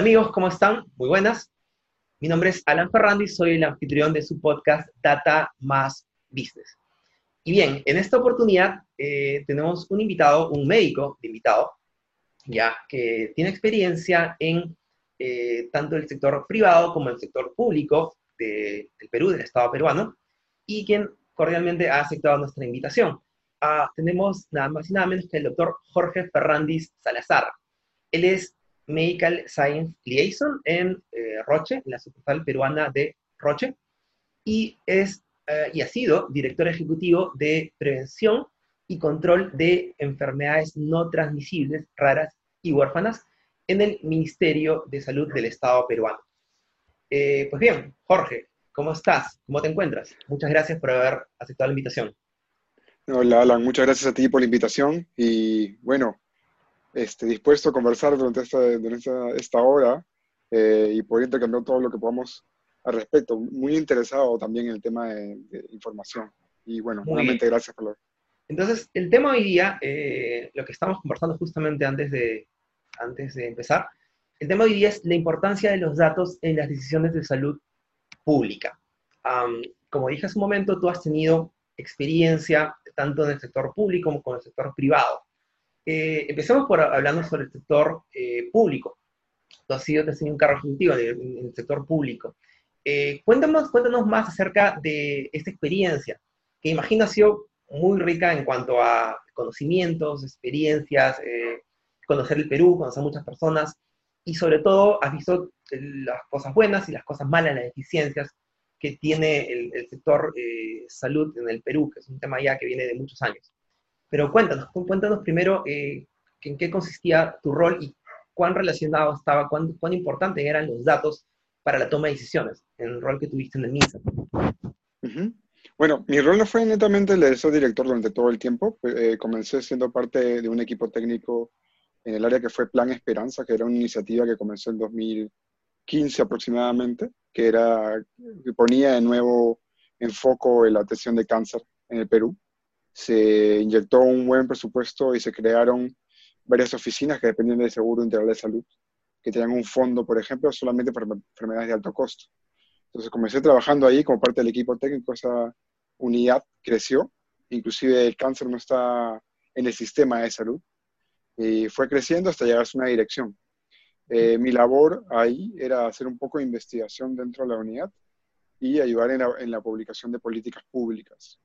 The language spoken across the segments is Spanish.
Amigos, ¿cómo están? Muy buenas. Mi nombre es Alan Ferrandi, soy el anfitrión de su podcast Data Más Business. Y bien, en esta oportunidad eh, tenemos un invitado, un médico de invitado, ya que tiene experiencia en eh, tanto el sector privado como el sector público del Perú, del Estado peruano, y quien cordialmente ha aceptado nuestra invitación. Ah, tenemos nada más y nada menos que el doctor Jorge Ferrandis Salazar. Él es Medical Science Liaison en eh, Roche, en la sucursal peruana de Roche, y, es, eh, y ha sido director ejecutivo de prevención y control de enfermedades no transmisibles, raras y huérfanas en el Ministerio de Salud del Estado peruano. Eh, pues bien, Jorge, ¿cómo estás? ¿Cómo te encuentras? Muchas gracias por haber aceptado la invitación. Hola, Alan, muchas gracias a ti por la invitación y bueno, este, dispuesto a conversar durante esta, esta, hora eh, y poder intercambiar todo lo que podamos al respecto. Muy interesado también en el tema de, información. Y bueno, nuevamente gracias por lo... Entonces, el tema hoy día, eh, lo que estamos conversando justamente antes de, antes de empezar, el tema hoy día es la importancia de los datos en las decisiones de salud pública. como dije hace un momento, tú has tenido experiencia tanto en el sector público como en el sector privado. Eh, empecemos por hablando sobre el sector eh, público. Tú has sido, has un cargo ejecutivo en, el sector público. Eh, cuéntanos, cuéntanos más acerca de esta experiencia, que imagino ha sido muy rica en cuanto a conocimientos, experiencias, conocer el Perú, conocer muchas personas, y sobre todo has visto las cosas buenas y las cosas malas, las deficiencias que tiene el, sector salud en el Perú, que es un tema ya que viene de muchos años. Pero cuéntanos, cuéntanos primero eh, en qué consistía tu rol y cuán relacionado estaba, cuán, cuán importante eran los datos para la toma de decisiones, en el rol que tuviste en el MINSA. Bueno, mi rol no fue netamente el de ser director durante todo el tiempo. Eh, comencé siendo parte de un equipo técnico en el área que fue Plan Esperanza, que era una iniciativa que comenzó en 2015 aproximadamente, que, era, que ponía de nuevo en foco la atención de cáncer en el Perú se inyectó un buen presupuesto y se crearon varias oficinas que dependían del Seguro Integral de Salud, que tenían un fondo, por ejemplo, solamente para enfermedades de alto costo. Entonces comencé trabajando ahí como parte del equipo técnico, esa unidad creció, inclusive el cáncer no está en el sistema de salud, y fue creciendo hasta llegar a una dirección. Eh, mi labor ahí era hacer un poco de investigación dentro de la unidad y ayudar en la publicación de políticas públicas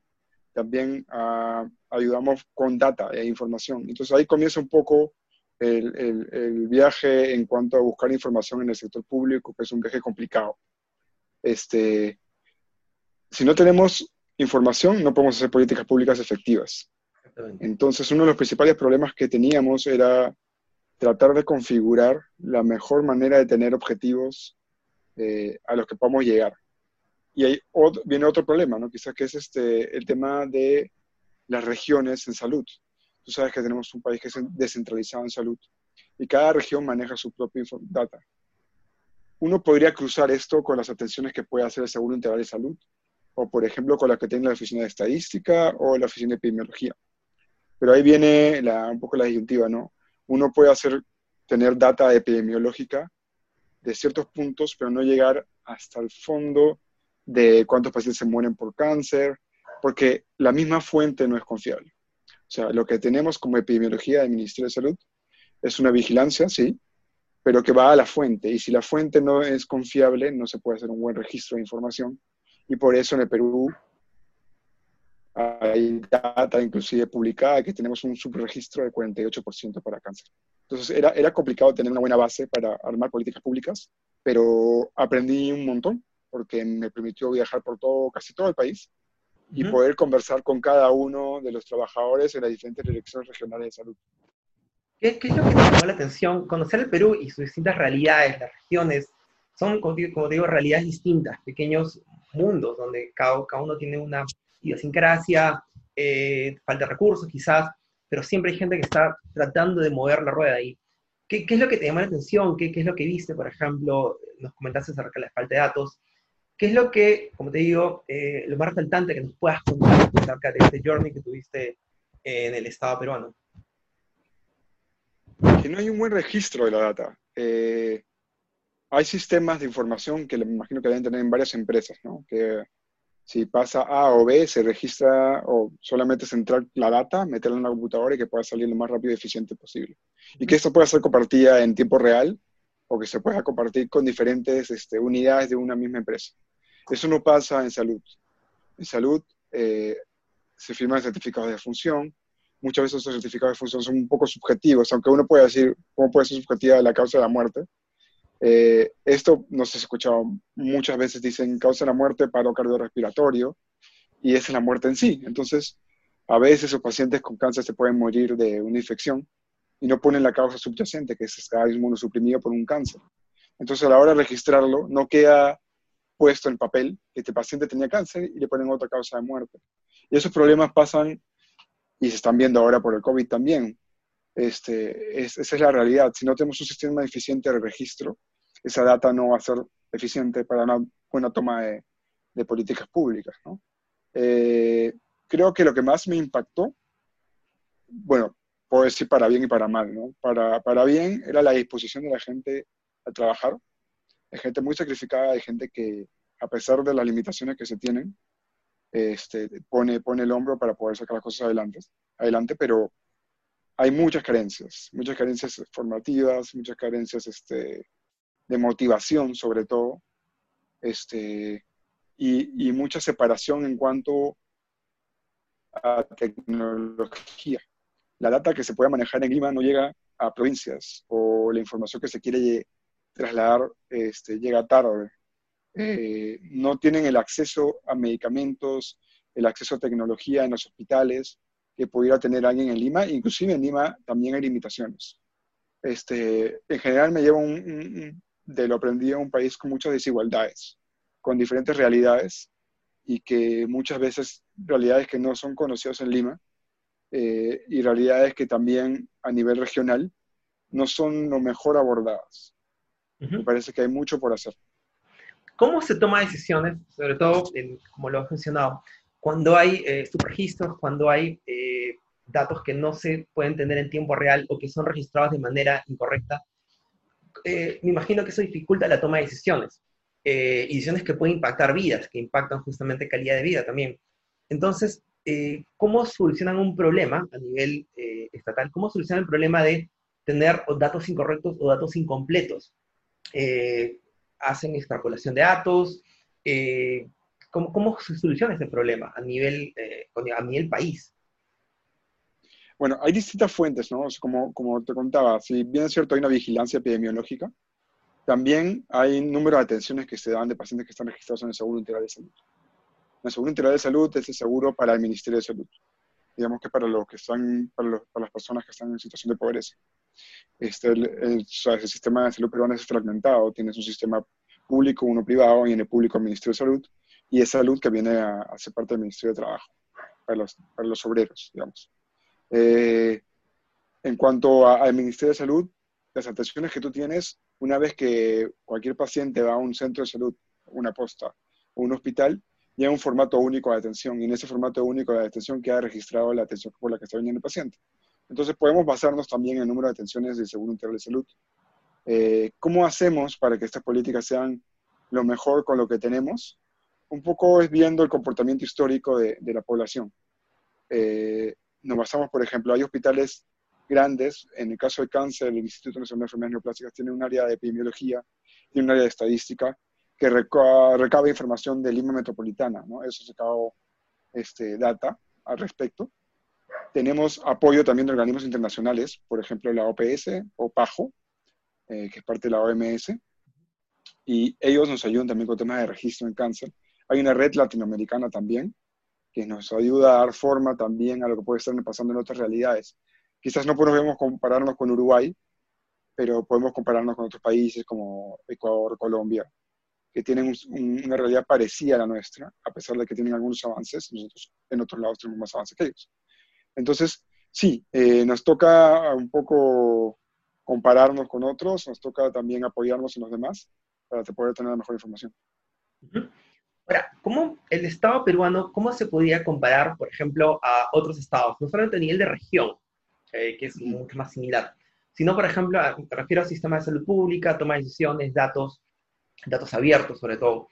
también ah, ayudamos con data e información. Entonces ahí comienza un poco el, el, viaje en cuanto a buscar información en el sector público, que es un viaje complicado. Este, si no tenemos información, no podemos hacer políticas públicas efectivas. Entonces, uno de los principales problemas que teníamos era tratar de configurar la mejor manera de tener objetivos eh, a los que podamos llegar. Y ahí viene otro problema, ¿no? Quizás que es este, el tema de las regiones en salud. Tú sabes que tenemos un país que es descentralizado en salud y cada región maneja su propia data. Uno podría cruzar esto con las atenciones que puede hacer el Seguro Integral de Salud, o por ejemplo con la que tiene la Oficina de Estadística o la Oficina de Epidemiología. Pero ahí viene la, un poco la disyuntiva, ¿no? Uno puede hacer, tener data epidemiológica de ciertos puntos, pero no llegar hasta el fondo de cuántos pacientes se mueren por cáncer, porque la misma fuente no es confiable. O sea, lo que tenemos como epidemiología del Ministerio de Salud es una vigilancia, sí, pero que va a la fuente. Y si la fuente no es confiable, no se puede hacer un buen registro de información. Y por eso en el Perú hay data inclusive publicada que tenemos un subregistro de 48% para cáncer. Entonces era, era complicado tener una buena base para armar políticas públicas, pero aprendí un montón porque me permitió viajar por todo, casi todo el país y poder conversar con cada uno de los trabajadores en las diferentes direcciones regionales de salud. ¿Qué, es lo que te llamó la atención? Conocer el Perú y sus distintas realidades, las regiones, son, como digo, realidades distintas, pequeños mundos donde cada, cada uno tiene una idiosincrasia, eh, falta de recursos quizás, pero siempre hay gente que está tratando de mover la rueda ahí. ¿Qué, ¿Qué, es lo que te llamó la atención? ¿Qué, ¿Qué, es lo que viste, por ejemplo? Nos comentaste acerca de la falta de datos. ¿Qué es lo que, como te digo, eh, lo más resaltante que nos puedas contar acerca de este journey que tuviste en el Estado peruano? Que no hay un buen registro de la data. Eh, hay sistemas de información que me imagino que deben tener en varias empresas, ¿no? Que si pasa A o B, se registra o solamente es entrar la data, meterla en la computadora y que pueda salir lo más rápido y eficiente posible. Y que esto pueda ser compartida en tiempo real o que se pueda compartir con diferentes este, unidades de una misma empresa. Eso no pasa en salud. En salud eh, se firman certificados de función. Muchas veces esos certificados de función son un poco subjetivos, aunque uno puede decir cómo puede ser subjetiva la causa de la muerte. Eh, esto nos ha escuchado muchas veces, dicen causa de la muerte, paro cardiorrespiratorio, y es la muerte en sí. Entonces, a veces esos pacientes con cáncer se pueden morir de una infección y no ponen la causa subyacente, que es estar inmunosuprimido por un cáncer. Entonces, a la hora de registrarlo, no queda puesto en papel que este paciente tenía cáncer y le ponen otra causa de muerte. Y esos problemas pasan y se están viendo ahora por el COVID también. Este, esa es la realidad. Si no tenemos un sistema eficiente de registro, esa data no va a ser eficiente para una buena toma de, políticas públicas. Eh, creo que lo que más me impactó, bueno, puedo decir para bien y para mal, ¿no? Para, para bien era la disposición de la gente a trabajar. Hay gente muy sacrificada, hay gente que, a pesar de las limitaciones que se tienen, este, pone, pone el hombro para poder sacar las cosas adelante, adelante pero hay muchas carencias, muchas carencias formativas, muchas carencias este, de motivación sobre todo, este, y, y, mucha separación en cuanto a tecnología. La data que se puede manejar en Lima no llega a provincias o la información que se quiere trasladar este, llega tarde. Eh, no tienen el acceso a medicamentos, el acceso a tecnología en los hospitales, que pudiera tener alguien en Lima. Inclusive en Lima también hay limitaciones. Este, en general me llevo de lo aprendido a un país con muchas desigualdades, con diferentes realidades y que muchas veces realidades que no son conocidas en Lima eh, y realidades que también a nivel regional no son lo mejor abordadas. Me parece que hay mucho por hacer. ¿Cómo se toma decisiones, sobre todo, como lo has mencionado, cuando hay eh, subregistros, cuando hay eh, datos que no se pueden tener en tiempo real o que son registrados de manera incorrecta, eh, me imagino que eso dificulta la toma de decisiones. y decisiones que pueden impactar vidas, que impactan justamente calidad de vida también. Entonces, ¿cómo solucionan un problema a nivel estatal? ¿Cómo solucionan el problema de tener datos incorrectos o datos incompletos? ¿Hacen extrapolación de datos? ¿Cómo, se soluciona ese problema a nivel, eh, a nivel país? Bueno, hay distintas fuentes, ¿no? como, como te contaba, si bien es cierto hay una vigilancia epidemiológica, también hay un número de atenciones que se dan de pacientes que están registrados en el Seguro Integral de Salud. El Seguro Integral de Salud es el seguro para el Ministerio de Salud, digamos que para los que están, para, las personas que están en situación de pobreza. Este, el, el, sistema de salud peruano es fragmentado, tienes un sistema público, uno privado, y en el público el Ministerio de Salud, y es salud que viene a, ser parte del Ministerio de Trabajo, para los, para los obreros, digamos. Eh, en cuanto al Ministerio de Salud, las atenciones que tú tienes, una vez que cualquier paciente va a un centro de salud, una posta o un hospital, llega un formato único de atención y en ese formato único de atención queda registrado la atención por la que está viniendo el paciente. Entonces podemos basarnos también en el número de atenciones del Seguro Integral de Salud. Eh, ¿Cómo hacemos para que estas políticas sean lo mejor con lo que tenemos? un poco es viendo el comportamiento histórico de, la población. Eh, nos basamos, por ejemplo, hay hospitales grandes, en el caso del cáncer, el Instituto Nacional de Enfermedades Neoplásicas tiene un área de epidemiología, tiene un área de estadística que recaba, información de Lima Metropolitana, ¿no? Eso se acabó este, data al respecto. Tenemos apoyo también de organismos internacionales, por ejemplo, la OPS o PAJO, eh, que es parte de la OMS, y ellos nos ayudan también con temas de registro en cáncer. Hay una red latinoamericana también que nos ayuda a dar forma también a lo que puede estar pasando en otras realidades. Quizás no podemos compararnos con Uruguay, pero podemos compararnos con otros países como Ecuador, Colombia, que tienen una realidad parecida a la nuestra, a pesar de que tienen algunos avances, nosotros en otros lados tenemos más avances que ellos. Entonces, sí, eh, nos toca un poco compararnos con otros, nos toca también apoyarnos en los demás para poder tener la mejor información. Ahora, ¿cómo el Estado peruano, cómo se podría comparar, por ejemplo, a otros estados? No solamente a nivel de región, que es mucho más similar, sino, por ejemplo, me refiero al sistema de salud pública, toma de decisiones, datos, datos abiertos sobre todo,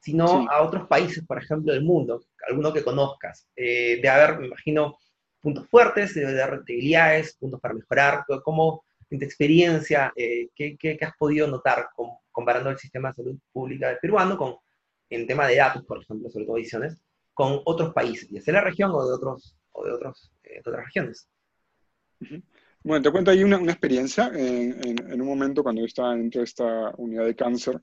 sino a otros países, por ejemplo, del mundo, alguno que conozcas. Eh, de haber, me imagino, puntos fuertes, de haber debilidades, puntos para mejorar, ¿cómo, en tu experiencia, eh, ¿qué, qué, has podido notar comparando el sistema de salud pública peruano con, en tema de datos, por ejemplo, sobre todo ediciones, con otros países, ya sea de la región o de, otros, o de, otros, eh, otras regiones? Bueno, te cuento ahí una, una experiencia. En, en, un momento cuando yo estaba dentro de esta unidad de cáncer,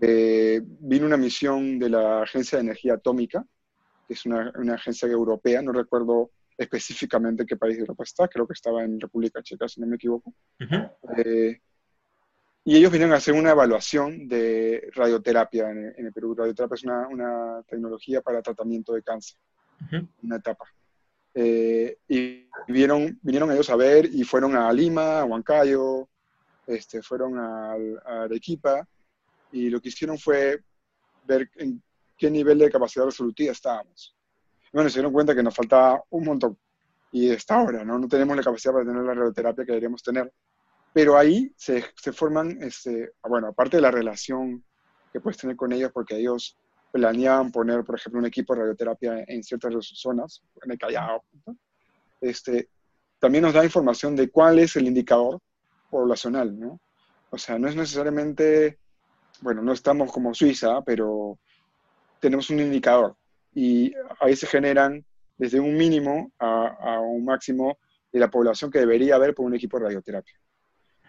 eh, vino una misión de la Agencia de Energía Atómica, que es una, una agencia europea, no recuerdo específicamente qué país de Europa está, creo que estaba en República Checa, si no me equivoco. eh, y ellos vinieron a hacer una evaluación de radioterapia en, en el Perú. Radioterapia es una, una, tecnología para tratamiento de cáncer, una etapa. Eh, y vinieron, vinieron ellos a ver y fueron a Lima, a Huancayo, este, fueron a, a Arequipa y lo que hicieron fue ver en qué nivel de capacidad resolutiva estábamos. Bueno, se dieron cuenta que nos faltaba un montón. Y hasta ahora, ¿no? No tenemos la capacidad para tener la radioterapia que deberíamos tener. Pero ahí se, se forman, este, bueno, aparte de la relación que puedes tener con ellos, porque ellos planeaban poner, por ejemplo, un equipo de radioterapia en ciertas zonas, en el Callao, este, también nos da información de cuál es el indicador poblacional, ¿no? O sea, no es necesariamente, bueno, no estamos como Suiza, pero tenemos un indicador y ahí se generan desde un mínimo a, a, un máximo de la población que debería haber por un equipo de radioterapia.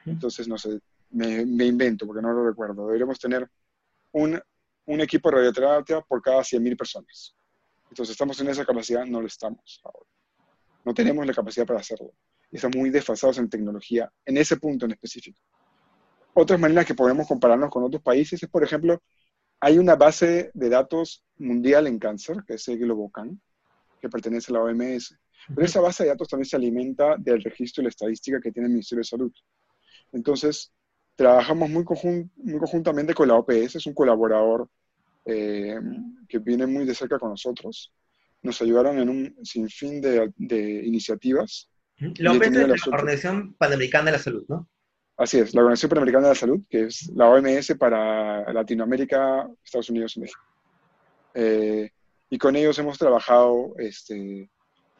Entonces, no sé, me, me invento porque no lo recuerdo. Deberíamos tener un, un equipo de radioterapia por cada 100.000 personas. Entonces, ¿estamos en esa capacidad? No lo estamos ahora. No tenemos la capacidad para hacerlo. Estamos muy desfasados en tecnología, en ese punto en específico. Otras maneras que podemos compararnos con otros países es, por ejemplo, hay una base de datos mundial en cáncer, que es el Globocan, que pertenece a la OMS. Pero esa base de datos también se alimenta del registro y la estadística que tiene el Ministerio de Salud. Entonces, trabajamos muy, conjun muy conjuntamente con la OPS, es un colaborador eh, que viene muy de cerca con nosotros. Nos ayudaron en un sinfín de, de iniciativas. La OPS es la Organización Panamericana de la Salud, ¿no? Así es, la Organización Panamericana de la Salud, que es la OMS para Latinoamérica, Estados Unidos y México. Eh, y con ellos hemos trabajado este,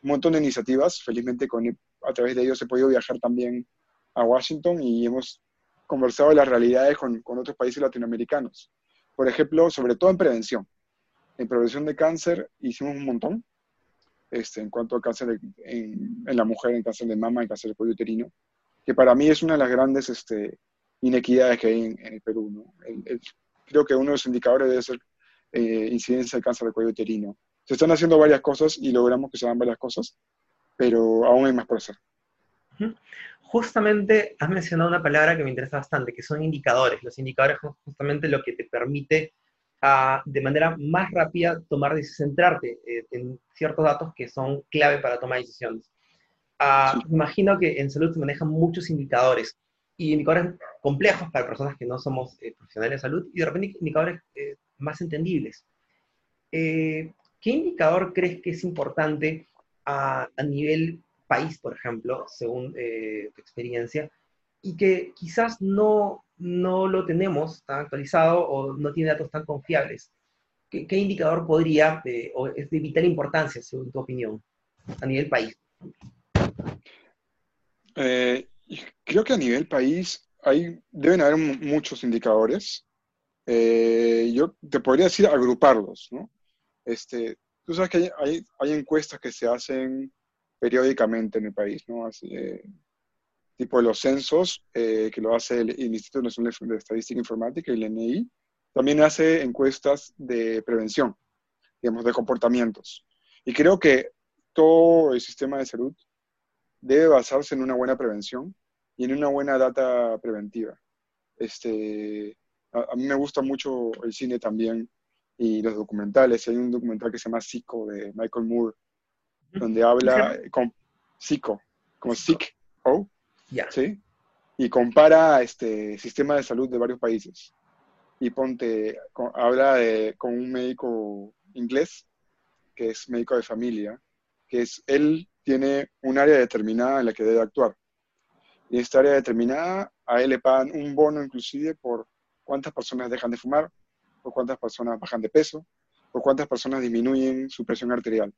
un montón de iniciativas. Felizmente a través de ellos he podido viajar también a Washington y hemos conversado de las realidades con, otros países latinoamericanos. Por ejemplo, sobre todo en prevención. En prevención de cáncer hicimos un montón. Este, en cuanto a cáncer en, en, la mujer, en cáncer de mama, en cáncer de cuello uterino, que para mí es una de las grandes este, inequidades que hay en, el Perú. ¿no? Creo que uno de los indicadores debe ser eh, incidencia de cáncer de cuello uterino. Se están haciendo varias cosas y logramos que se hagan varias cosas, pero aún hay más por hacer. Justamente has mencionado una palabra que me interesa bastante, que son indicadores. Los indicadores son justamente lo que te permite uh, de manera más rápida tomar centrarte eh, en ciertos datos que son clave para tomar decisiones. Uh, sí. Imagino que en salud se manejan muchos indicadores y indicadores complejos para personas que no somos eh, profesionales de salud y de repente indicadores eh, más entendibles. Eh, ¿Qué indicador crees que es importante a, a nivel país, por ejemplo, según eh, tu experiencia, y que quizás no, no lo tenemos tan actualizado o no tiene datos tan confiables? ¿Qué, qué indicador podría, eh, o es de vital importancia, según tu opinión, a nivel país? Eh, creo que a nivel país hay, deben haber muchos indicadores. Eh, yo te podría decir agruparlos, ¿no? Este, tú sabes que hay, hay, hay, encuestas que se hacen periódicamente en el país, ¿no? Así, eh, tipo los censos, eh, que lo hace el, el, Instituto Nacional de Estadística Informática, el INEI, también hace encuestas de prevención, digamos, de comportamientos. Y creo que todo el sistema de salud debe basarse en una buena prevención y en una buena data preventiva. Este, a, a, mí me gusta mucho el cine también y los documentales. Hay un documental que se llama Psico de Michael Moore, donde habla con Psico, como Sick O, yeah. ¿sí? Y compara este sistema de salud de varios países. Y ponte, con, habla de, con un médico inglés, que es médico de familia, que es, él tiene un área determinada en la que debe actuar. y en esta área determinada, a él le pagan un bono inclusive por cuántas personas dejan de fumar, por cuántas personas bajan de peso, por cuántas personas disminuyen su presión arterial.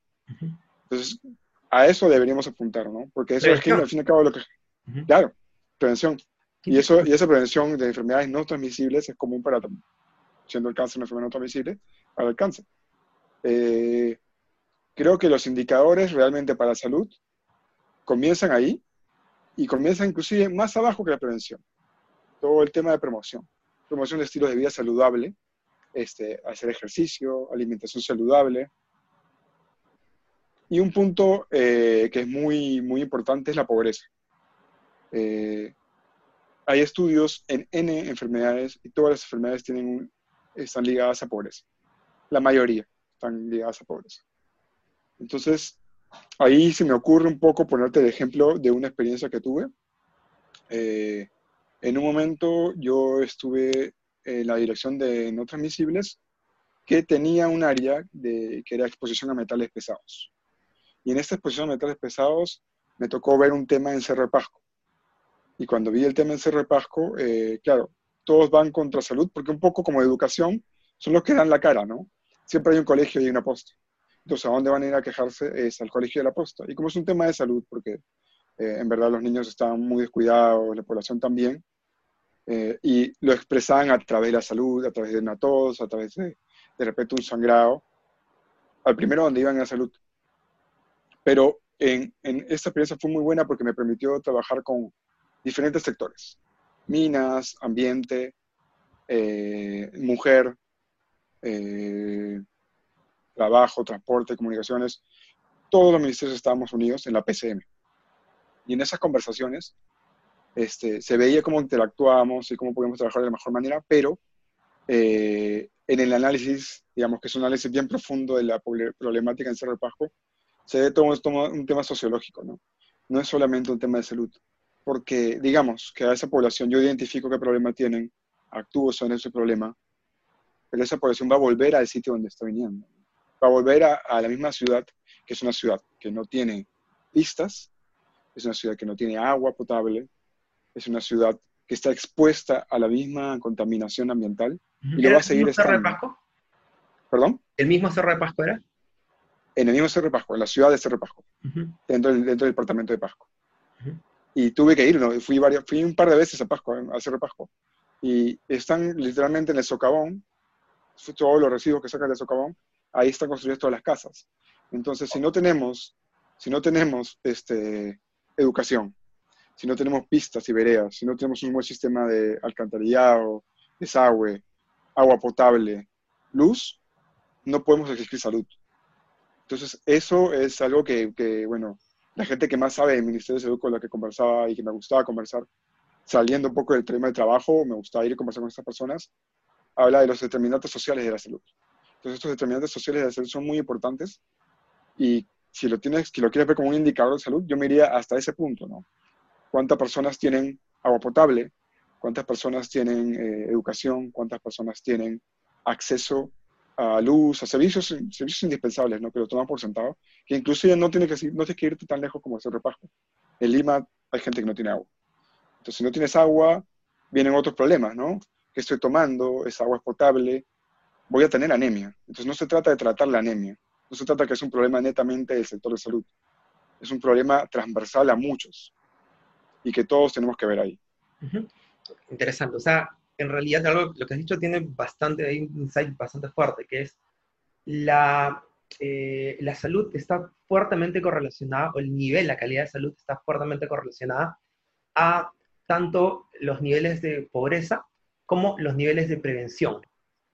Entonces, a eso deberíamos apuntar, ¿no? Porque eso es que, al fin y al cabo, lo que... Claro, prevención. Y, eso, y esa prevención de enfermedades no transmisibles es común para, siendo el cáncer una enfermedad no transmisible, para el cáncer. Eh, creo que los indicadores realmente para la salud comienzan ahí y comienzan inclusive más abajo que la prevención. Todo el tema de promoción. Promoción de estilos de vida saludable, este, hacer ejercicio, alimentación saludable. Y un punto eh, que es muy, muy importante es la pobreza. Eh, hay estudios en N enfermedades y todas las enfermedades están ligadas a pobreza. La mayoría están ligadas a pobreza. Entonces, ahí se me ocurre un poco ponerte el ejemplo de una experiencia que tuve. Eh, en un momento yo estuve en la dirección de no transmisibles que tenía un área de, que era exposición a metales pesados. Y en esta exposición a metales pesados me tocó ver un tema en Cerro de. Y cuando vi el tema en Cerro de eh, claro, todos van contra salud, porque un poco como educación son los que dan la cara, ¿no? Siempre hay un colegio y una posta. Entonces, ¿a dónde van a ir a quejarse? Es al colegio de la posta. Y como es un tema de salud, porque eh, en verdad los niños están muy descuidados, la población también, eh, y lo expresaban a través de la salud, a través de una tos, a través de, de repente un sangrado, al primero donde iban a salud. Pero en, en, esta experiencia fue muy buena porque me permitió trabajar con diferentes sectores, minas, ambiente, eh, mujer, eh, trabajo, transporte, comunicaciones, todos los ministerios estábamos unidos en la PCM. Y en esas conversaciones este, se veía cómo interactuábamos y cómo podíamos trabajar de la mejor manera, pero eh, en el análisis, digamos que es un análisis bien profundo de la problemática en Cerro de Pasco, se ve todo, todo un tema sociológico, ¿no? No es solamente un tema de salud, porque digamos que a esa población yo identifico qué problema tienen, actúo sobre ese problema, pero esa población va a volver al sitio donde está viniendo. Va a volver a, la misma ciudad, que es una ciudad que no tiene pistas, es una ciudad que no tiene agua potable, es una ciudad que está expuesta a la misma contaminación ambiental y lo va a seguir estando. ¿El Cerro de Pasco? ¿Perdón? ¿El mismo Cerro de Pasco era? En el mismo Cerro de Pasco, en la ciudad de Cerro de Pasco, dentro, del, dentro del departamento de Pasco y tuve que ir, ¿no? fui, varias, fui un par de veces a Pascua, a Cerro Pascua, y están literalmente en el socavón, todos los residuos que sacan del socavón, ahí están construidas todas las casas. Entonces, si no tenemos, si no tenemos este, educación, si no tenemos pistas y veredas, si no tenemos un buen sistema de alcantarillado, desagüe, agua potable, luz, no podemos exigir salud. Entonces, eso es algo que, que bueno, la gente que más sabe del Ministerio de Salud con la que conversaba y que me gustaba conversar, saliendo un poco del tema de trabajo, me gustaba ir a conversar con estas personas, habla de los determinantes sociales de la salud. Entonces, estos determinantes sociales de la salud son muy importantes y si lo, tienes, si lo quieres ver como un indicador de salud, yo me iría hasta ese punto, ¿no? ¿Cuántas personas tienen agua potable? ¿Cuántas personas tienen eh, educación? ¿Cuántas personas tienen acceso a luz, a servicios, servicios indispensables, ¿no? que lo toman por sentado, que inclusive no tienes que, no tienes que irte tan lejos como hacer repajo. En Lima hay gente que no tiene agua. Entonces, si no tienes agua, vienen otros problemas, ¿no? ¿Qué estoy tomando? ¿Esa agua es potable? Voy a tener anemia. Entonces, no se trata de tratar la anemia. No se trata que es un problema netamente del sector de salud. Es un problema transversal a muchos y que todos tenemos que ver ahí. Interesante. O sea, en realidad algo, lo que has dicho tiene bastante, hay un insight bastante fuerte, que es la, eh, la salud está fuertemente correlacionada, o el nivel, la calidad de salud está fuertemente correlacionada a tanto los niveles de pobreza como los niveles de prevención.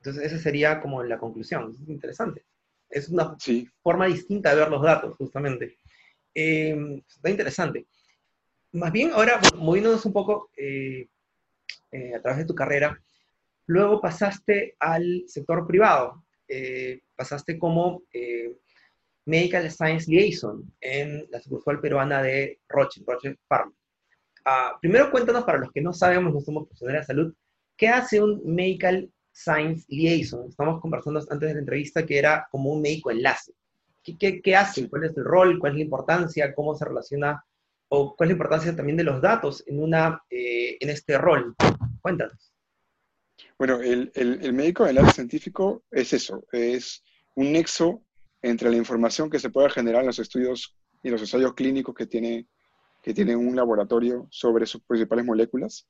Entonces, esa sería como la conclusión. Es interesante. Es una forma distinta de ver los datos, justamente. Eh, está interesante. Más bien, ahora, moviéndonos un poco, eh, eh, a través de tu carrera, luego pasaste al sector privado, pasaste como Medical Science Liaison en la sucursal peruana de Roche, Roche Pharma. Ah, primero cuéntanos, para los que no sabemos, no somos profesionales de salud, ¿qué hace un Medical Science Liaison? Estamos conversando antes de la entrevista que era como un médico enlace. ¿Qué, qué, qué hace? ¿Cuál es el rol? ¿Cuál es la importancia? ¿Cómo se relaciona o cuál es la importancia también de los datos en, una, eh, en este rol. Cuéntanos. Bueno, el, el, médico área científico es eso, es un nexo entre la información que se pueda generar en los estudios y los ensayos clínicos que tiene, que tiene un laboratorio sobre sus principales moléculas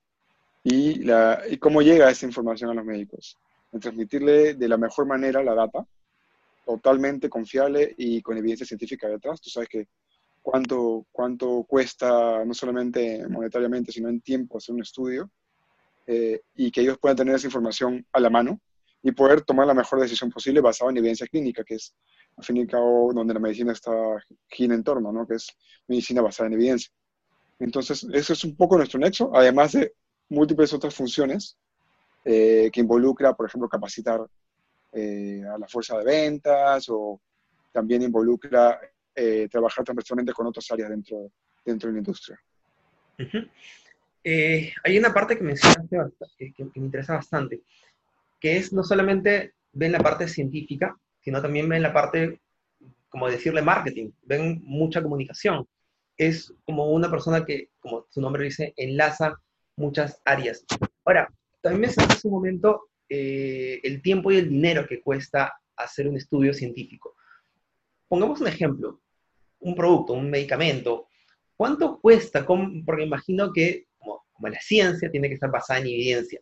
y, cómo llega esa información a los médicos. En transmitirle de la mejor manera la data, totalmente confiable y con evidencia científica detrás. Tú sabes que cuánto, cuánto cuesta, no solamente monetariamente, sino en tiempo hacer un estudio, eh, y que ellos puedan tener esa información a la mano y poder tomar la mejor decisión posible basada en evidencia clínica, que es, al fin y al donde la medicina está gira en torno, ¿no? que es medicina basada en evidencia. Entonces, eso es un poco nuestro nexo, además de múltiples otras funciones eh, que involucra, por ejemplo, capacitar eh, a la fuerza de ventas o también involucra eh, trabajar transversalmente con otras áreas dentro, dentro de la industria. Eh, hay una parte que que, que, me interesa bastante, que es no solamente ven la parte científica, sino también ven la parte, como decirle, marketing, ven mucha comunicación. Es como una persona que, como su nombre dice, enlaza muchas áreas. Ahora, también mencionaste hace un momento eh, el tiempo y el dinero que cuesta hacer un estudio científico. Pongamos un ejemplo un producto, un medicamento, ¿cuánto cuesta? Porque imagino que, como, la ciencia, tiene que estar basada en evidencia.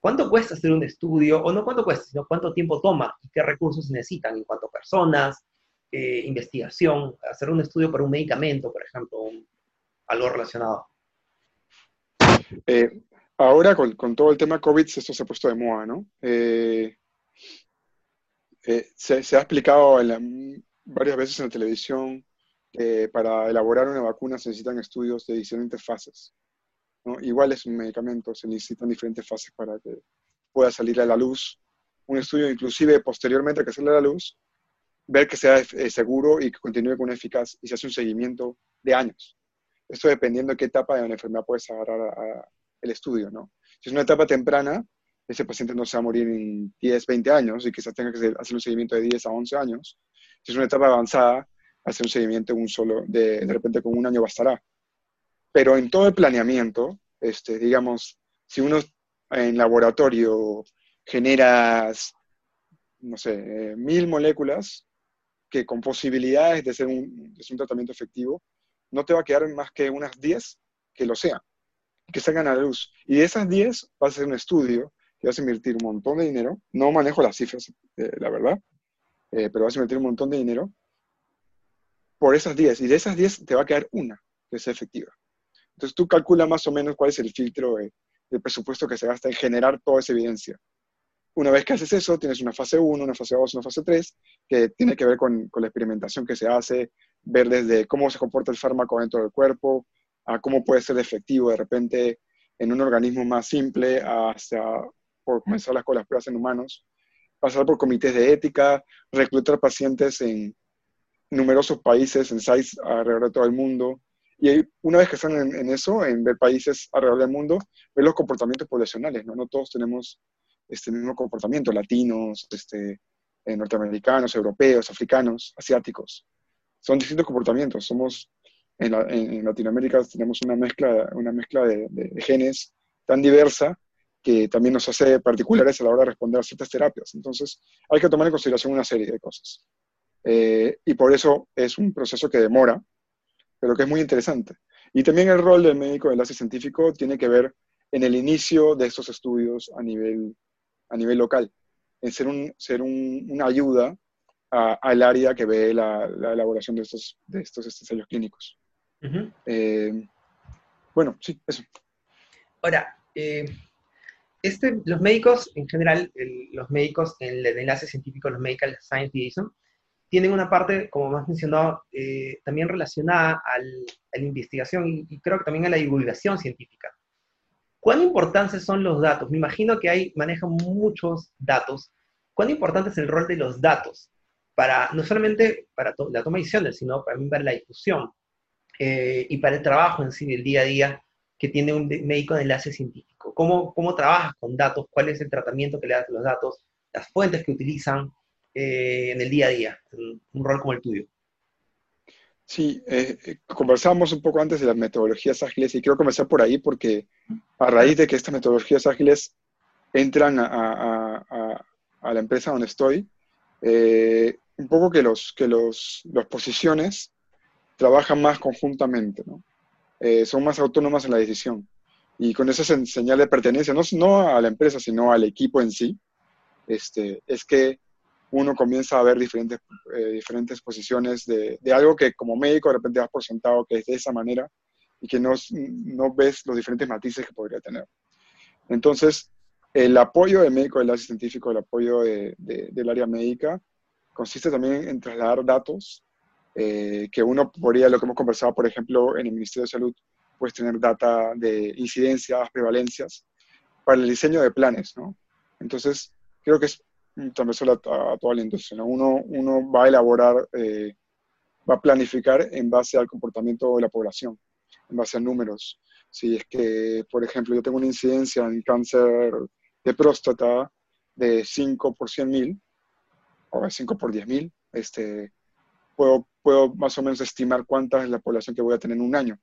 ¿Cuánto cuesta hacer un estudio? O no cuánto cuesta, sino cuánto tiempo toma y qué recursos se necesitan en cuanto a personas, eh, investigación, hacer un estudio para un medicamento, por ejemplo, algo relacionado. Eh, ahora con, todo el tema COVID esto se ha puesto de moda, ¿no? Eh, se, ha explicado varias veces en la televisión eh, para elaborar una vacuna se necesitan estudios de diferentes fases. ¿no? Igual es un medicamento, se necesitan diferentes fases para que pueda salir a la luz. Un estudio inclusive posteriormente a que sale a la luz, ver que sea eh, seguro y que continúe con eficaz y se hace un seguimiento de años. Esto dependiendo de qué etapa de la enfermedad puedes agarrar el estudio. ¿no? Si es una etapa temprana, ese paciente no se va a morir en 10, 20 años y quizás tenga que hacer un seguimiento de 10 a 11 años. Si es una etapa avanzada, hacer un seguimiento un solo, de, de repente con un año bastará. Pero en todo el planeamiento, este, digamos, si uno en laboratorio generas, no sé, eh, mil moléculas que con posibilidades de ser un, de un tratamiento efectivo, no te va a quedar más que unas 10 que lo sean, que salgan a la luz. Y de esas 10 vas a hacer un estudio que vas a invertir un montón de dinero. No manejo las cifras, eh, la verdad, eh, pero vas a invertir un montón de dinero por esas 10, y de esas 10 te va a quedar una que sea efectiva. Entonces tú calcula más o menos cuál es el filtro de, presupuesto que se gasta en generar toda esa evidencia. Una vez que haces eso, tienes una fase 1, una fase 2, una fase 3, que tiene que ver con, con, la experimentación que se hace, ver desde cómo se comporta el fármaco dentro del cuerpo, a cómo puede ser efectivo de repente en un organismo más simple, hasta por comenzar las, con las pruebas en humanos, pasar por comités de ética, reclutar pacientes en, numerosos países, en sites alrededor de todo el mundo. Y una vez que están en, eso, en ver países alrededor del mundo, ver los comportamientos poblacionales, ¿no? No todos tenemos este mismo comportamiento, latinos, este, eh, norteamericanos, europeos, africanos, asiáticos. Son distintos comportamientos. Somos, en, Latinoamérica tenemos una mezcla, una mezcla de, de, genes tan diversa que también nos hace particulares a la hora de responder a ciertas terapias. Entonces, hay que tomar en consideración una serie de cosas. Eh, y por eso es un proceso que demora, pero que es muy interesante. Y también el rol del médico de enlace científico tiene que ver en el inicio de estos estudios a nivel, a nivel local, en ser, un, ser una ayuda al área que ve la, elaboración de estos, de estos ensayos clínicos. Eh, bueno, sí, eso. Ahora, eh, este, los médicos en general, los médicos en el enlace científico, los medical scientists, tienen una parte, como más mencionado, eh, también relacionada al, a la investigación y, creo que también a la divulgación científica. ¿Cuán importantes son los datos? Me imagino que hay, manejan muchos datos. ¿Cuán importante es el rol de los datos? Para, no solamente para la toma de decisiones, sino también para la discusión eh, y para el trabajo en sí, del día a día que tiene un médico de enlace científico. ¿Cómo, ¿Cómo trabajas con datos? ¿Cuál es el tratamiento que le das a los datos? ¿Las fuentes que utilizan? Eh, en el día a día, un rol como el tuyo? Sí, eh, eh, conversamos un poco antes de las metodologías ágiles y quiero comenzar por ahí porque a raíz de que estas metodologías ágiles entran a, la empresa donde estoy, eh, un poco que los que los, las posiciones trabajan más conjuntamente, ¿no? son más autónomas en la decisión. Y con esa señal de pertenencia, no, no a la empresa, sino al equipo en sí, este, es que uno comienza a ver diferentes, eh, diferentes posiciones de, de, algo que como médico de repente has por sentado que es de esa manera y que no, no ves los diferentes matices que podría tener. Entonces, el apoyo del médico del área científico, el apoyo de, del área médica, consiste también en trasladar datos eh, que uno podría, lo que hemos conversado, por ejemplo, en el Ministerio de Salud, pues tener data de incidencias, prevalencias, para el diseño de planes, ¿no? Entonces, creo que es transversal a, a toda la industria. Uno, uno va a elaborar, eh, va a planificar en base al comportamiento de la población, en base a números. Si es que, por ejemplo, yo tengo una incidencia en cáncer de próstata de 5 por 100 mil, o de 5 por 10 mil, este, puedo, puedo más o menos estimar cuánta es la población que voy a tener en un año.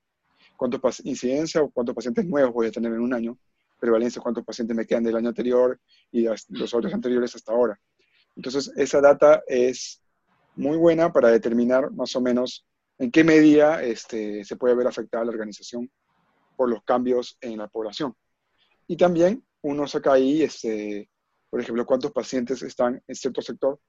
Cuántos incidencia o cuántos pacientes nuevos voy a tener en un año prevalencia, cuántos pacientes me quedan del año anterior y los otros anteriores hasta ahora. Entonces, esa data es muy buena para determinar más o menos en qué medida este, se puede ver afectada la organización por los cambios en la población. Y también uno saca ahí, este, por ejemplo, cuántos pacientes están en cierto sector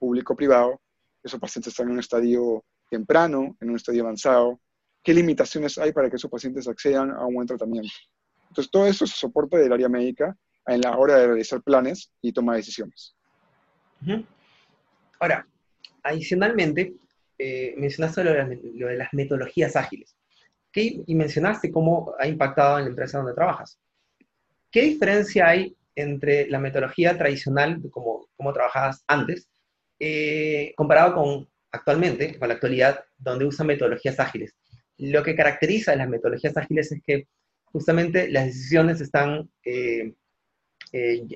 público-privado, esos pacientes están en un estadio temprano, en un estadio avanzado, qué limitaciones hay para que esos pacientes accedan a un buen tratamiento. Entonces, todo eso se soporta del área médica en la hora de realizar planes y tomar decisiones. Ahora, adicionalmente, eh, mencionaste lo de, las, metodologías ágiles y mencionaste cómo ha impactado en la empresa donde trabajas. ¿Qué diferencia hay entre la metodología tradicional, como, como trabajabas antes, eh, comparado con actualmente, con la actualidad, donde usan metodologías ágiles? Lo que caracteriza a las metodologías ágiles es que justamente las decisiones están, eh, eh,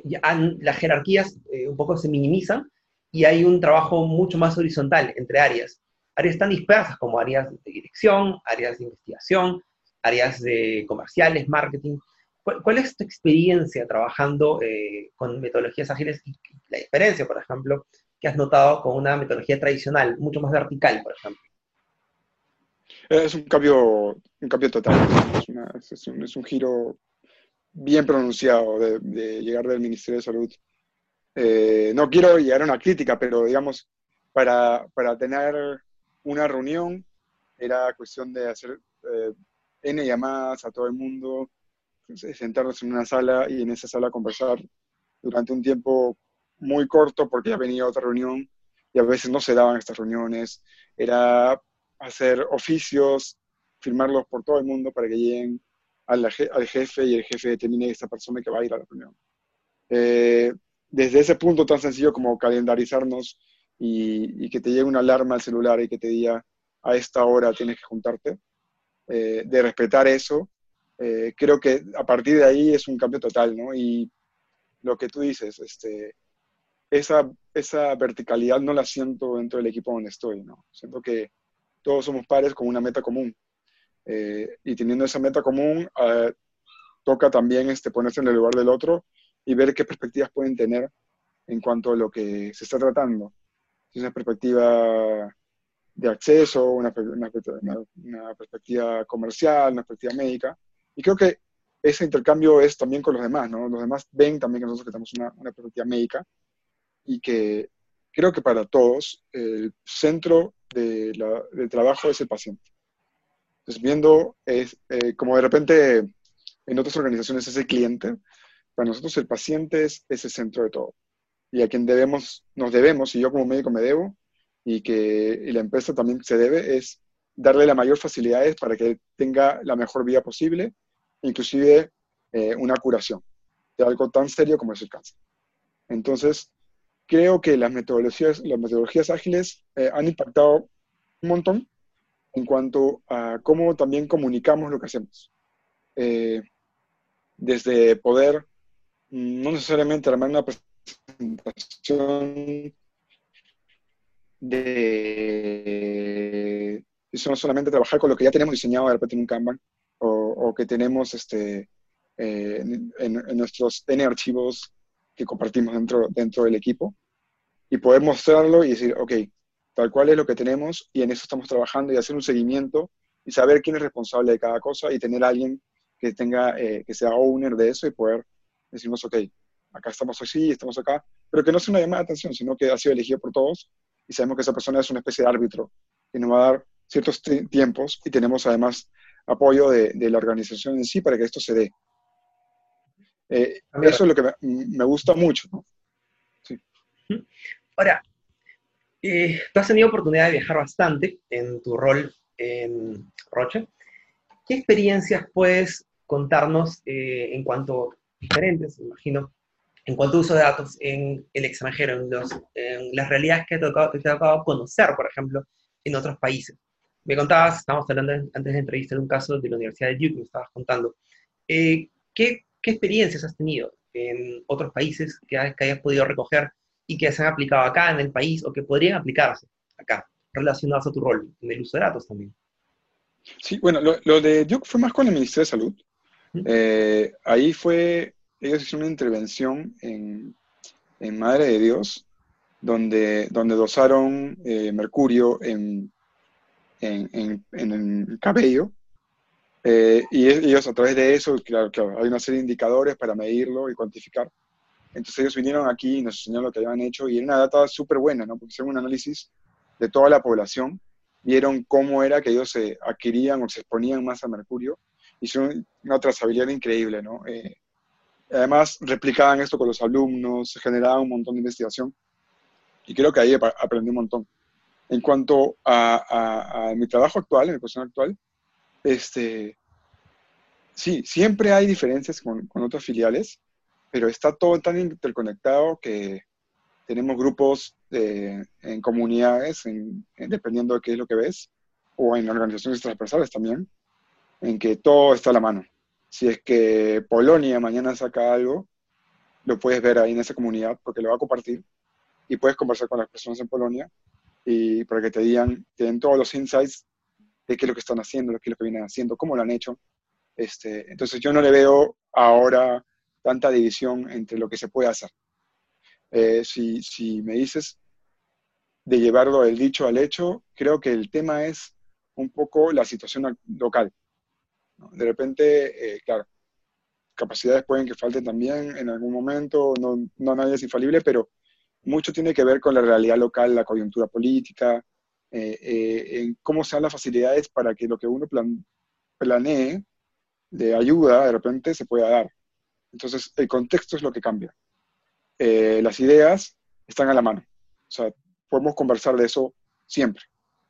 las jerarquías eh, un poco se minimizan y hay un trabajo mucho más horizontal entre áreas. Áreas tan dispersas como áreas de dirección, áreas de investigación, áreas de comerciales, marketing. ¿Cuál, es tu experiencia trabajando con metodologías ágiles la diferencia, por ejemplo, que has notado con una metodología tradicional, mucho más vertical, por ejemplo? Es un cambio, un cambio total, es, un, es un, giro bien pronunciado de, llegar del Ministerio de Salud. Eh, no quiero llegar a una crítica, pero digamos, para, para tener una reunión era cuestión de hacer eh, N llamadas a todo el mundo, sentarnos en una sala y en esa sala conversar durante un tiempo muy corto porque ya venía otra reunión y a veces no se daban estas reuniones. Era hacer oficios, firmarlos por todo el mundo para que lleguen al, jefe y el jefe determine esta persona que va a ir a la reunión. Eh, desde ese punto tan sencillo como calendarizarnos y, que te llegue una alarma al celular y que te diga a esta hora tienes que juntarte, eh, de respetar eso, eh, creo que a partir de ahí es un cambio total, ¿no? Y lo que tú dices, este, esa, esa verticalidad no la siento dentro del equipo donde estoy, ¿no? Siento que todos somos pares con una meta común. Eh, y teniendo esa meta común, eh, toca también este, ponerse en el lugar del otro y ver qué perspectivas pueden tener en cuanto a lo que se está tratando. Si es una perspectiva de acceso, una, una, perspectiva comercial, una perspectiva médica. Y creo que ese intercambio es también con los demás, ¿no? Los demás ven también que nosotros que tenemos una, una perspectiva médica y que creo que para todos el centro de del trabajo es el paciente. Entonces, viendo, es, eh, como de repente en otras organizaciones es el cliente, para nosotros el paciente es, el centro de todo. Y a quien debemos, nos debemos, y yo como médico me debo, y que y la empresa también se debe, es darle la mayor facilidades para que tenga la mejor vida posible, inclusive eh, una curación de algo tan serio como es el cáncer. Entonces, creo que las metodologías, las metodologías ágiles eh, han impactado un montón en cuanto a cómo también comunicamos lo que hacemos. Eh, desde poder mm, no necesariamente armar una presentación de Y no solamente trabajar con lo que ya tenemos diseñado de repente en un Kanban o, que tenemos este, eh, en, nuestros N archivos que compartimos dentro, dentro del equipo y poder mostrarlo y decir, ok, tal cual es lo que tenemos y en eso estamos trabajando y hacer un seguimiento y saber quién es responsable de cada cosa y tener alguien que tenga, eh, que sea owner de eso y poder decirnos, ok, acá estamos así, estamos acá, pero que no sea una llamada de atención, sino que ha sido elegido por todos y sabemos que esa persona es una especie de árbitro que nos va a dar ciertos tiempos y tenemos además apoyo de, la organización en sí para que esto se dé. Eh, eso es lo que me, gusta mucho. Sí. Ahora, eh, tú has tenido oportunidad de viajar bastante en tu rol en Roche. ¿Qué experiencias puedes contarnos eh, en cuanto diferentes, imagino, en cuanto a uso de datos en el extranjero, en, las realidades que te ha tocado conocer, por ejemplo, en otros países? Me contabas, estábamos hablando antes de la entrevista de un caso de la Universidad de Duke, me estabas contando. Eh, ¿qué, ¿qué, experiencias has tenido en otros países que, que, hayas podido recoger y que se han aplicado acá en el país o que podrían aplicarse acá, relacionados a tu rol en el uso de datos también? Sí, bueno, lo, de Duke fue más con el Ministerio de Salud. Eh, ahí fue, ellos hicieron una intervención en, en Madre de Dios, donde, donde dosaron eh, mercurio en en, el cabello. Eh, y ellos a través de eso, claro, claro, hay una serie de indicadores para medirlo y cuantificar. Entonces ellos vinieron aquí y nos enseñaron lo que habían hecho y era una data súper buena, ¿no? Porque hicieron un análisis de toda la población, vieron cómo era que ellos se adquirían o se exponían más al mercurio, hicieron una trazabilidad increíble, ¿no? Eh, además, replicaban esto con los alumnos, se generaba un montón de investigación y creo que ahí aprendí un montón. En cuanto a, mi trabajo actual, en mi posición actual, este, sí, siempre hay diferencias con, otras filiales, pero está todo tan interconectado que tenemos grupos en comunidades, dependiendo de qué es lo que ves, o en organizaciones transversales también, en que todo está a la mano. Si es que Polonia mañana saca algo, lo puedes ver ahí en esa comunidad porque lo va a compartir y puedes conversar con las personas en Polonia y para que te digan, te den todos los insights de qué es lo que están haciendo, qué lo que vienen haciendo, cómo lo han hecho. Este, entonces yo no le veo ahora tanta división entre lo que se puede hacer. Eh, si, si, me dices de llevarlo del dicho al hecho, creo que el tema es un poco la situación local. De repente, eh, claro, capacidades pueden que falten también en algún momento, no, no nadie es infalible, pero mucho tiene que ver con la realidad local, la coyuntura política, eh, eh, en cómo sean las facilidades para que lo que uno planee de ayuda de repente se pueda dar. Entonces, el contexto es lo que cambia. Eh, las ideas están a la mano. O sea, podemos conversar de eso siempre.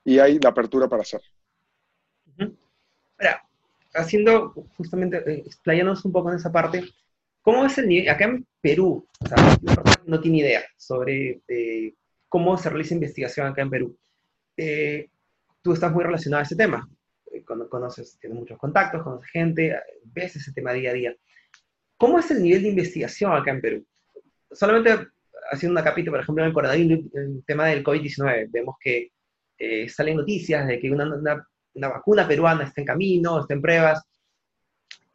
Y hay la apertura para hacerlo. Ahora, haciendo justamente, explayándonos un poco en esa parte, ¿Cómo es el nivel? Acá en Perú, o sea, no tiene idea sobre eh, cómo se realiza investigación acá en Perú. Eh, tú estás muy relacionado a ese tema. Eh, conoces, tienes muchos contactos, conoces gente, ves ese tema día a día. ¿Cómo es el nivel de investigación acá en Perú? Solamente haciendo una capítulo, por ejemplo, en el coronavirus, el tema del COVID-19, vemos que salen noticias de que una, una, vacuna peruana está en camino, está en pruebas,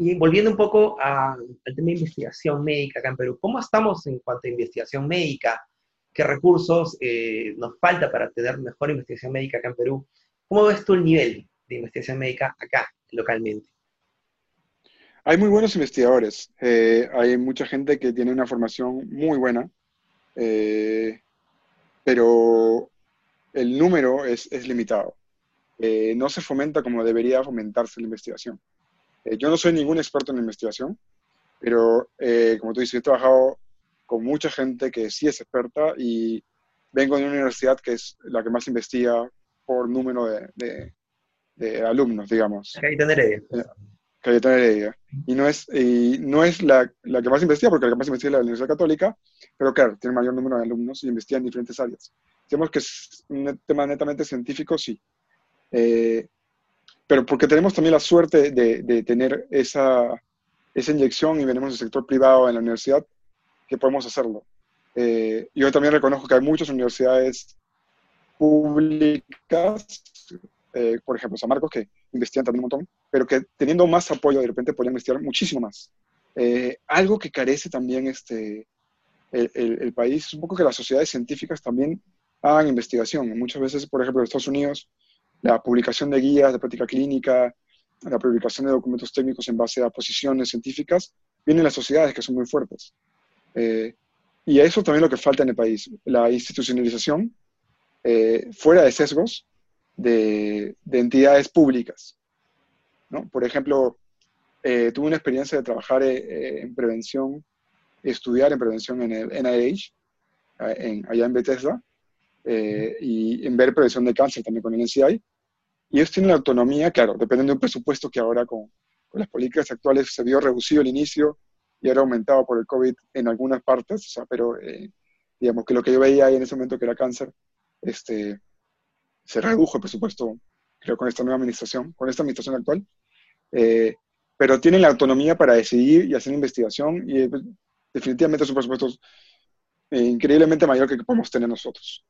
y volviendo un poco al tema de investigación médica acá en Perú, ¿cómo estamos en cuanto a investigación médica? ¿Qué recursos eh, nos falta para tener mejor investigación médica acá en Perú? ¿Cómo ves tú el nivel de investigación médica acá, localmente? Hay muy buenos investigadores. Eh, hay mucha gente que tiene una formación muy buena, eh, pero el número es, es limitado. no se fomenta como debería fomentarse la investigación. Eh, yo no soy ningún experto en investigación, pero eh, como tú dices, he trabajado con mucha gente que sí es experta y vengo de una universidad que es la que más investiga por número de, de, alumnos, digamos. Cayetana Heredia. Eh, Cayetana Heredia. Y no es, y no es la, la, que más investiga, porque la que más investiga es la Universidad Católica, pero claro, tiene mayor número de alumnos y investiga en diferentes áreas. Digamos que es un tema netamente científico, sí. Eh, pero porque tenemos también la suerte de, tener esa, esa, inyección y venimos del sector privado en la universidad, que podemos hacerlo. Eh, yo también reconozco que hay muchas universidades públicas eh, por ejemplo, San Marcos, que investigan también un montón, pero que teniendo más apoyo de repente podrían investigar muchísimo más. Eh, algo que carece también este, el, el, país es un poco que las sociedades científicas también hagan investigación. Muchas veces, por ejemplo, en Estados Unidos, la publicación de guías de práctica clínica, la publicación de documentos técnicos en base a posiciones científicas, vienen las sociedades que son muy fuertes. Eh, y eso también lo que falta en el país, la institucionalización eh, fuera de sesgos de, de entidades públicas. ¿no? Por ejemplo, eh, tuve una experiencia de trabajar en prevención, estudiar en prevención en el NIH, en, allá en Bethesda, y en ver prevención de cáncer también con el NCI. Y ellos tienen la autonomía, claro, dependiendo de un presupuesto que ahora con, con las políticas actuales se vio reducido al inicio y ahora aumentado por el COVID en algunas partes, o sea, pero eh, digamos que lo que yo veía ahí en ese momento que era cáncer, este, se redujo el presupuesto, creo, con esta nueva administración, con esta administración actual, eh, pero tienen la autonomía para decidir y hacer investigación y pues, definitivamente es un presupuesto eh, increíblemente mayor que, que podemos tener nosotros.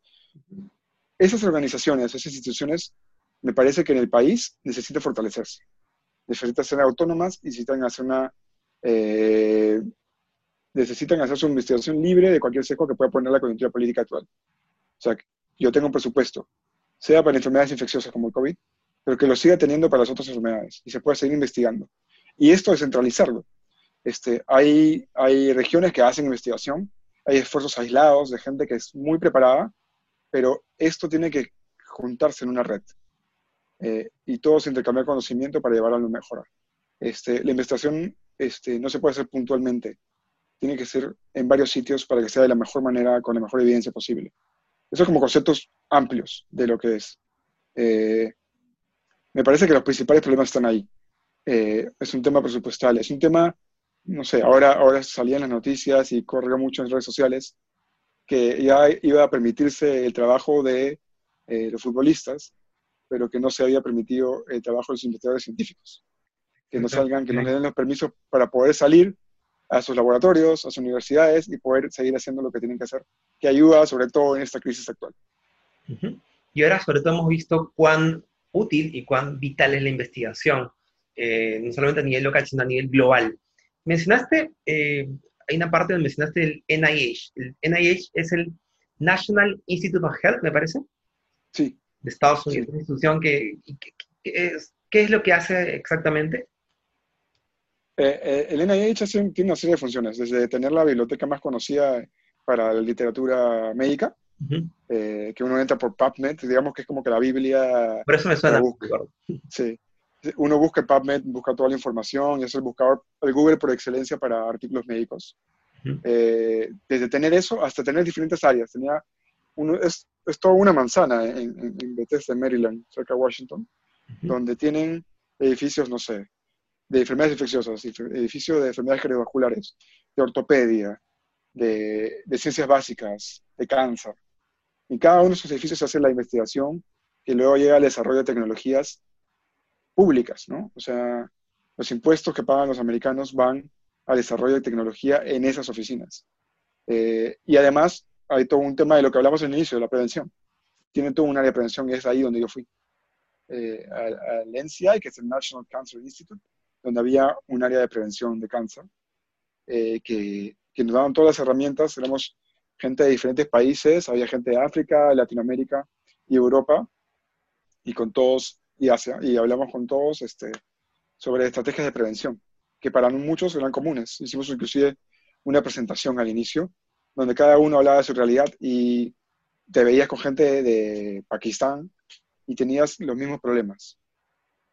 Esas organizaciones, esas instituciones, me parece que en el país necesitan fortalecerse necesitan ser autónomas y necesitan hacer una eh, necesitan hacer su investigación libre de cualquier sesgo que pueda poner la coyuntura política actual. O sea, yo tengo un presupuesto, sea para enfermedades infecciosas como el COVID, pero que lo siga teniendo para las otras enfermedades y se pueda seguir investigando. Y esto es centralizarlo. Este, hay, hay regiones que hacen investigación, hay esfuerzos aislados de gente que es muy preparada, pero esto tiene que juntarse en una red. Eh, y todos intercambiar conocimiento para llevarlo a lo mejor. Este, la investigación este, no se puede hacer puntualmente, tiene que ser en varios sitios para que sea de la mejor manera, con la mejor evidencia posible. Eso como conceptos amplios de lo que es. Eh, me parece que los principales problemas están ahí. Eh, es un tema presupuestal, es un tema, no sé, ahora, ahora salían las noticias y corrió mucho en redes sociales que ya iba a permitirse el trabajo de los futbolistas pero que no se había permitido el trabajo de los investigadores científicos. Que no salgan, que nos den los permisos para poder salir a sus laboratorios, a sus universidades y poder seguir haciendo lo que tienen que hacer, que ayuda sobre todo en esta crisis actual. Y ahora sobre todo hemos visto cuán útil y cuán vital es la investigación, eh, no solamente a nivel local, sino a nivel global. Mencionaste, eh, hay una parte donde mencionaste el NIH. El NIH es el National Institute of Health, me parece. Sí de Estados Unidos, una institución que, es, ¿qué es lo que hace exactamente? Eh, eh, el NIH tiene una serie de funciones, desde tener la biblioteca más conocida para la literatura médica, eh, que uno entra por PubMed, digamos que es como que la Biblia... Por eso me suena. Sí. Uno busca PubMed, busca toda la información y es el buscador, el Google por excelencia para artículos médicos. desde tener eso hasta tener diferentes áreas. Tenía uno, es, es toda una manzana en, en, Bethesda, Maryland, cerca de Washington, donde tienen edificios, no sé, de enfermedades infecciosas, edificios de enfermedades cardiovasculares, de ortopedia, de, de, ciencias básicas, de cáncer. En cada uno de esos edificios se hace la investigación que luego llega al desarrollo de tecnologías públicas, ¿no? O sea, los impuestos que pagan los americanos van al desarrollo de tecnología en esas oficinas. Eh, y además hay todo un tema de lo que hablamos al inicio, de la prevención. Tiene todo un área de prevención y es ahí donde yo fui. Eh, al, NCI, que es el National Cancer Institute, donde había un área de prevención de cáncer, eh, que, que, nos daban todas las herramientas. Éramos gente de diferentes países, había gente de África, Latinoamérica y Europa, y con todos, y Asia, y hablamos con todos este, sobre estrategias de prevención, que para muchos eran comunes. Hicimos inclusive una presentación al inicio donde cada uno hablaba de su realidad y te veías con gente de Pakistán y tenías los mismos problemas.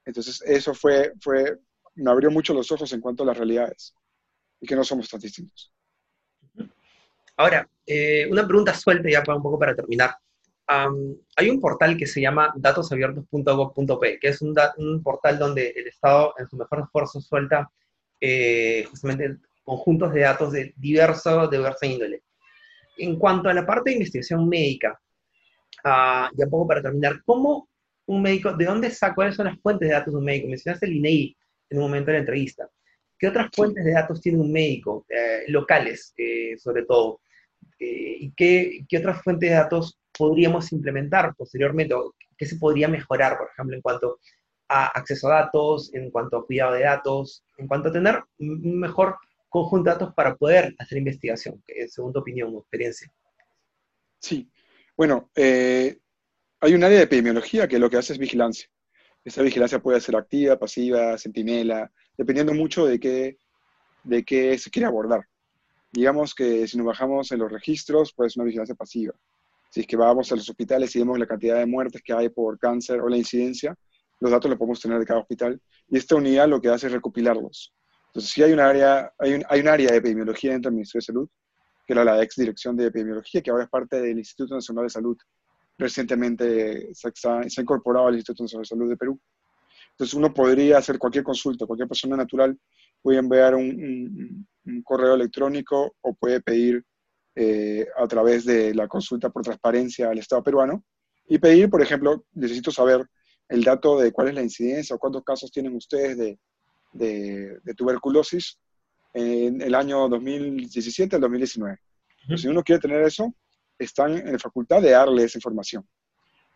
Entonces, eso fue, fue, me abrió mucho los ojos en cuanto a las realidades y que no somos tan distintos. Ahora, eh, una pregunta suelta ya para un poco para terminar. hay un portal que se llama datosabiertos.gov.p, que es un, un, portal donde el Estado, en su mejor esfuerzo, suelta eh, justamente conjuntos de datos de diverso, de diversa índole. En cuanto a la parte de investigación médica, uh, ya un poco para terminar, ¿cómo un médico, de dónde saca, cuáles son las fuentes de datos de un médico? Mencionaste el INEI en un momento de la entrevista. ¿Qué otras fuentes de datos tiene un médico, eh, locales eh, sobre todo? Eh, ¿Y qué, qué, otras fuentes de datos podríamos implementar posteriormente? qué se podría mejorar, por ejemplo, en cuanto a acceso a datos, en cuanto a cuidado de datos, en cuanto a tener un mejor conjunto de datos para poder hacer investigación, según tu opinión o experiencia. Sí, bueno, hay un área de epidemiología que lo que hace es vigilancia. Esta vigilancia puede ser activa, pasiva, sentinela, dependiendo mucho de qué, de qué se quiere abordar. Digamos que si nos bajamos en los registros, puede ser una vigilancia pasiva. Si es que vamos a los hospitales y vemos la cantidad de muertes que hay por cáncer o la incidencia, los datos los podemos tener de cada hospital. Y esta unidad lo que hace es recopilarlos. Entonces, sí hay un área, hay un, hay un área de epidemiología dentro del Ministerio de Salud, que era la ex dirección de epidemiología, que ahora es parte del Instituto Nacional de Salud. Recientemente se, se ha incorporado al Instituto Nacional de Salud de Perú. Entonces, uno podría hacer cualquier consulta, cualquier persona natural puede enviar un, un, correo electrónico o puede pedir eh, a través de la consulta por transparencia al Estado peruano y pedir, por ejemplo, necesito saber el dato de cuál es la incidencia o cuántos casos tienen ustedes de, de, tuberculosis en el año 2017 al 2019. Si uno quiere tener eso, están en la facultad de darle esa información.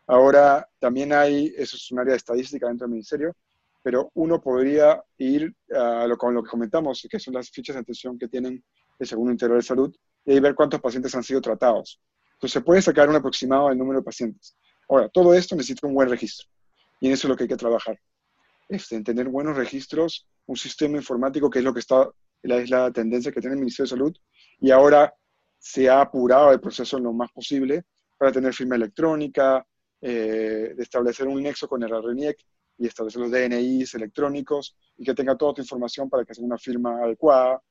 Ahora, también hay, eso es un área de estadística dentro del ministerio, pero uno podría ir a lo, con lo que comentamos, que son las fichas de atención que tienen el Segundo Interior de Salud, y ahí ver cuántos pacientes han sido tratados. Entonces, se puede sacar un aproximado del número de pacientes. Ahora, todo esto necesita un buen registro, y en eso es lo que hay que trabajar. Este, en tener buenos registros, un sistema informático, que es lo que está, es la tendencia que tiene el Ministerio de Salud, y ahora se ha apurado el proceso lo más posible para tener firma electrónica, eh, establecer un nexo con el RENIEC y establecer los DNIs electrónicos y que tenga toda tu información para que sea una firma adecuada.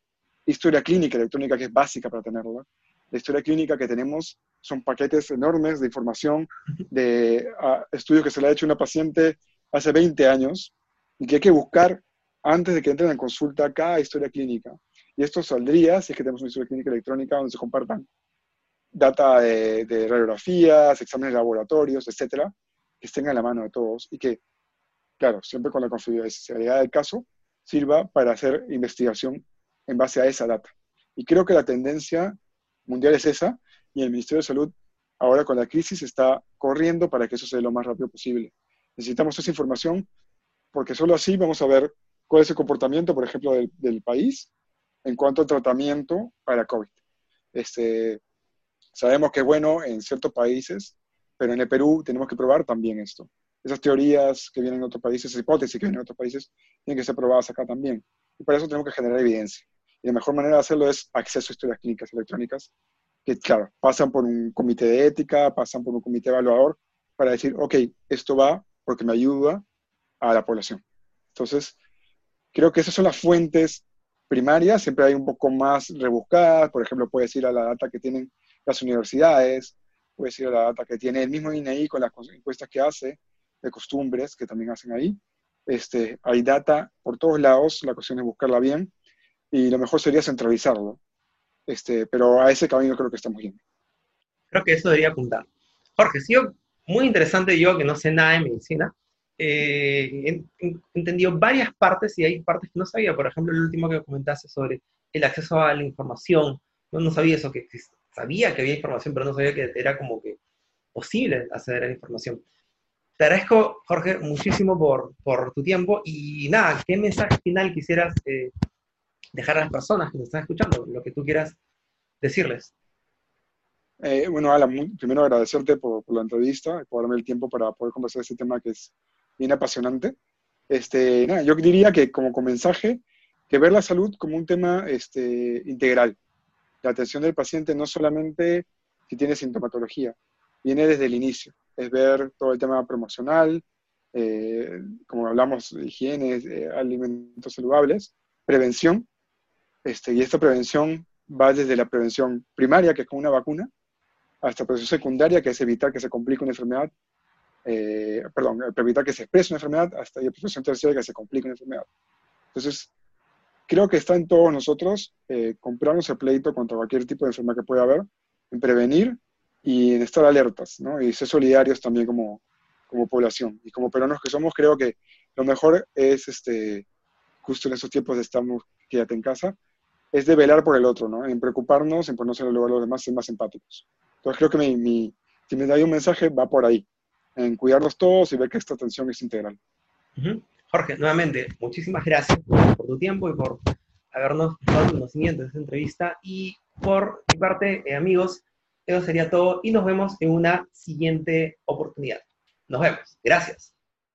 Historia clínica electrónica que es básica para tenerla. La historia clínica que tenemos son paquetes enormes de información de estudios que se le ha hecho a una paciente hace 20 años y que hay que buscar antes de que entren en consulta cada historia clínica. Y esto saldría si es que tenemos una clínica electrónica donde se compartan data de, de radiografías, exámenes de laboratorios, etcétera, que estén a la mano de todos y que claro, siempre con la confidencialidad del caso, sirva para hacer investigación en base a esa data. Y creo que la tendencia mundial es esa, y el Ministerio de Salud ahora con la crisis está corriendo para que eso sea lo más rápido posible. Necesitamos esa información porque solo así vamos a ver cuál es el comportamiento, por ejemplo, del, país en cuanto al tratamiento para COVID. Este, sabemos que es bueno en ciertos países, pero en el Perú tenemos que probar también esto esas teorías que vienen de otros países, esas hipótesis que vienen de otros países, tienen que ser probadas acá también. Y para eso tenemos que generar evidencia. Y la mejor manera de hacerlo es acceso a historias clínicas electrónicas, que, claro, pasan por un comité de ética, pasan por un comité evaluador, para decir, ok, esto va porque me ayuda a la población. Entonces, creo que esas son las fuentes primarias, siempre hay un poco más rebuscadas, por ejemplo, puedes ir a la data que tienen las universidades, puedes ir a la data que tiene el mismo INEI con las encuestas que hace, de costumbres que también hacen ahí. Este, hay data por todos lados, la cuestión es buscarla bien y lo mejor sería centralizarlo. Este, pero a ese camino creo que estamos yendo. Creo que eso debería apuntar. Jorge, sí, muy interesante yo que no sé nada de medicina. Eh, entendido varias partes y hay partes que no sabía. Por ejemplo, el último que comentaste sobre el acceso a la información. No, no sabía eso, que sabía que había información, pero no sabía que era como que posible acceder a la información. Te agradezco, Jorge, muchísimo por, por tu tiempo y nada, ¿qué mensaje final quisieras eh, dejar a las personas que nos están escuchando? Lo que tú quieras decirles. Eh, bueno, Alan, primero agradecerte por, la entrevista, por darme el tiempo para poder conversar este tema que es bien apasionante. Este, nada, yo diría que como, mensaje, que ver la salud como un tema este, integral. La atención del paciente no solamente si tiene sintomatología, viene desde el inicio es ver todo el tema promocional, eh, como hablamos higiene, eh, alimentos saludables, prevención, este, y esta prevención va desde la prevención primaria, que es con una vacuna, hasta prevención secundaria, que es evitar que se complique una enfermedad, eh, perdón, evitar que se exprese una enfermedad, hasta la prevención terciaria, que se complique una enfermedad. Entonces, creo que está en todos nosotros comprarnos el pleito contra cualquier tipo de enfermedad que pueda haber, en prevenir y en estar alertas, ¿no? Y ser solidarios también como, como población. Y como peruanos que somos, creo que lo mejor es, este, justo en esos tiempos de estamos quédate en casa, es de velar por el otro, ¿no? En preocuparnos, en ponernos en el lugar de los demás, ser más empáticos. Entonces creo que mi, mi, si me da un mensaje, va por ahí. En cuidarnos todos y ver que esta atención es integral. Jorge, nuevamente, muchísimas gracias por tu tiempo y por habernos dado conocimiento de esta entrevista. Y por mi parte, eh, amigos, eso sería todo y nos vemos en una siguiente oportunidad. Nos vemos. Gracias.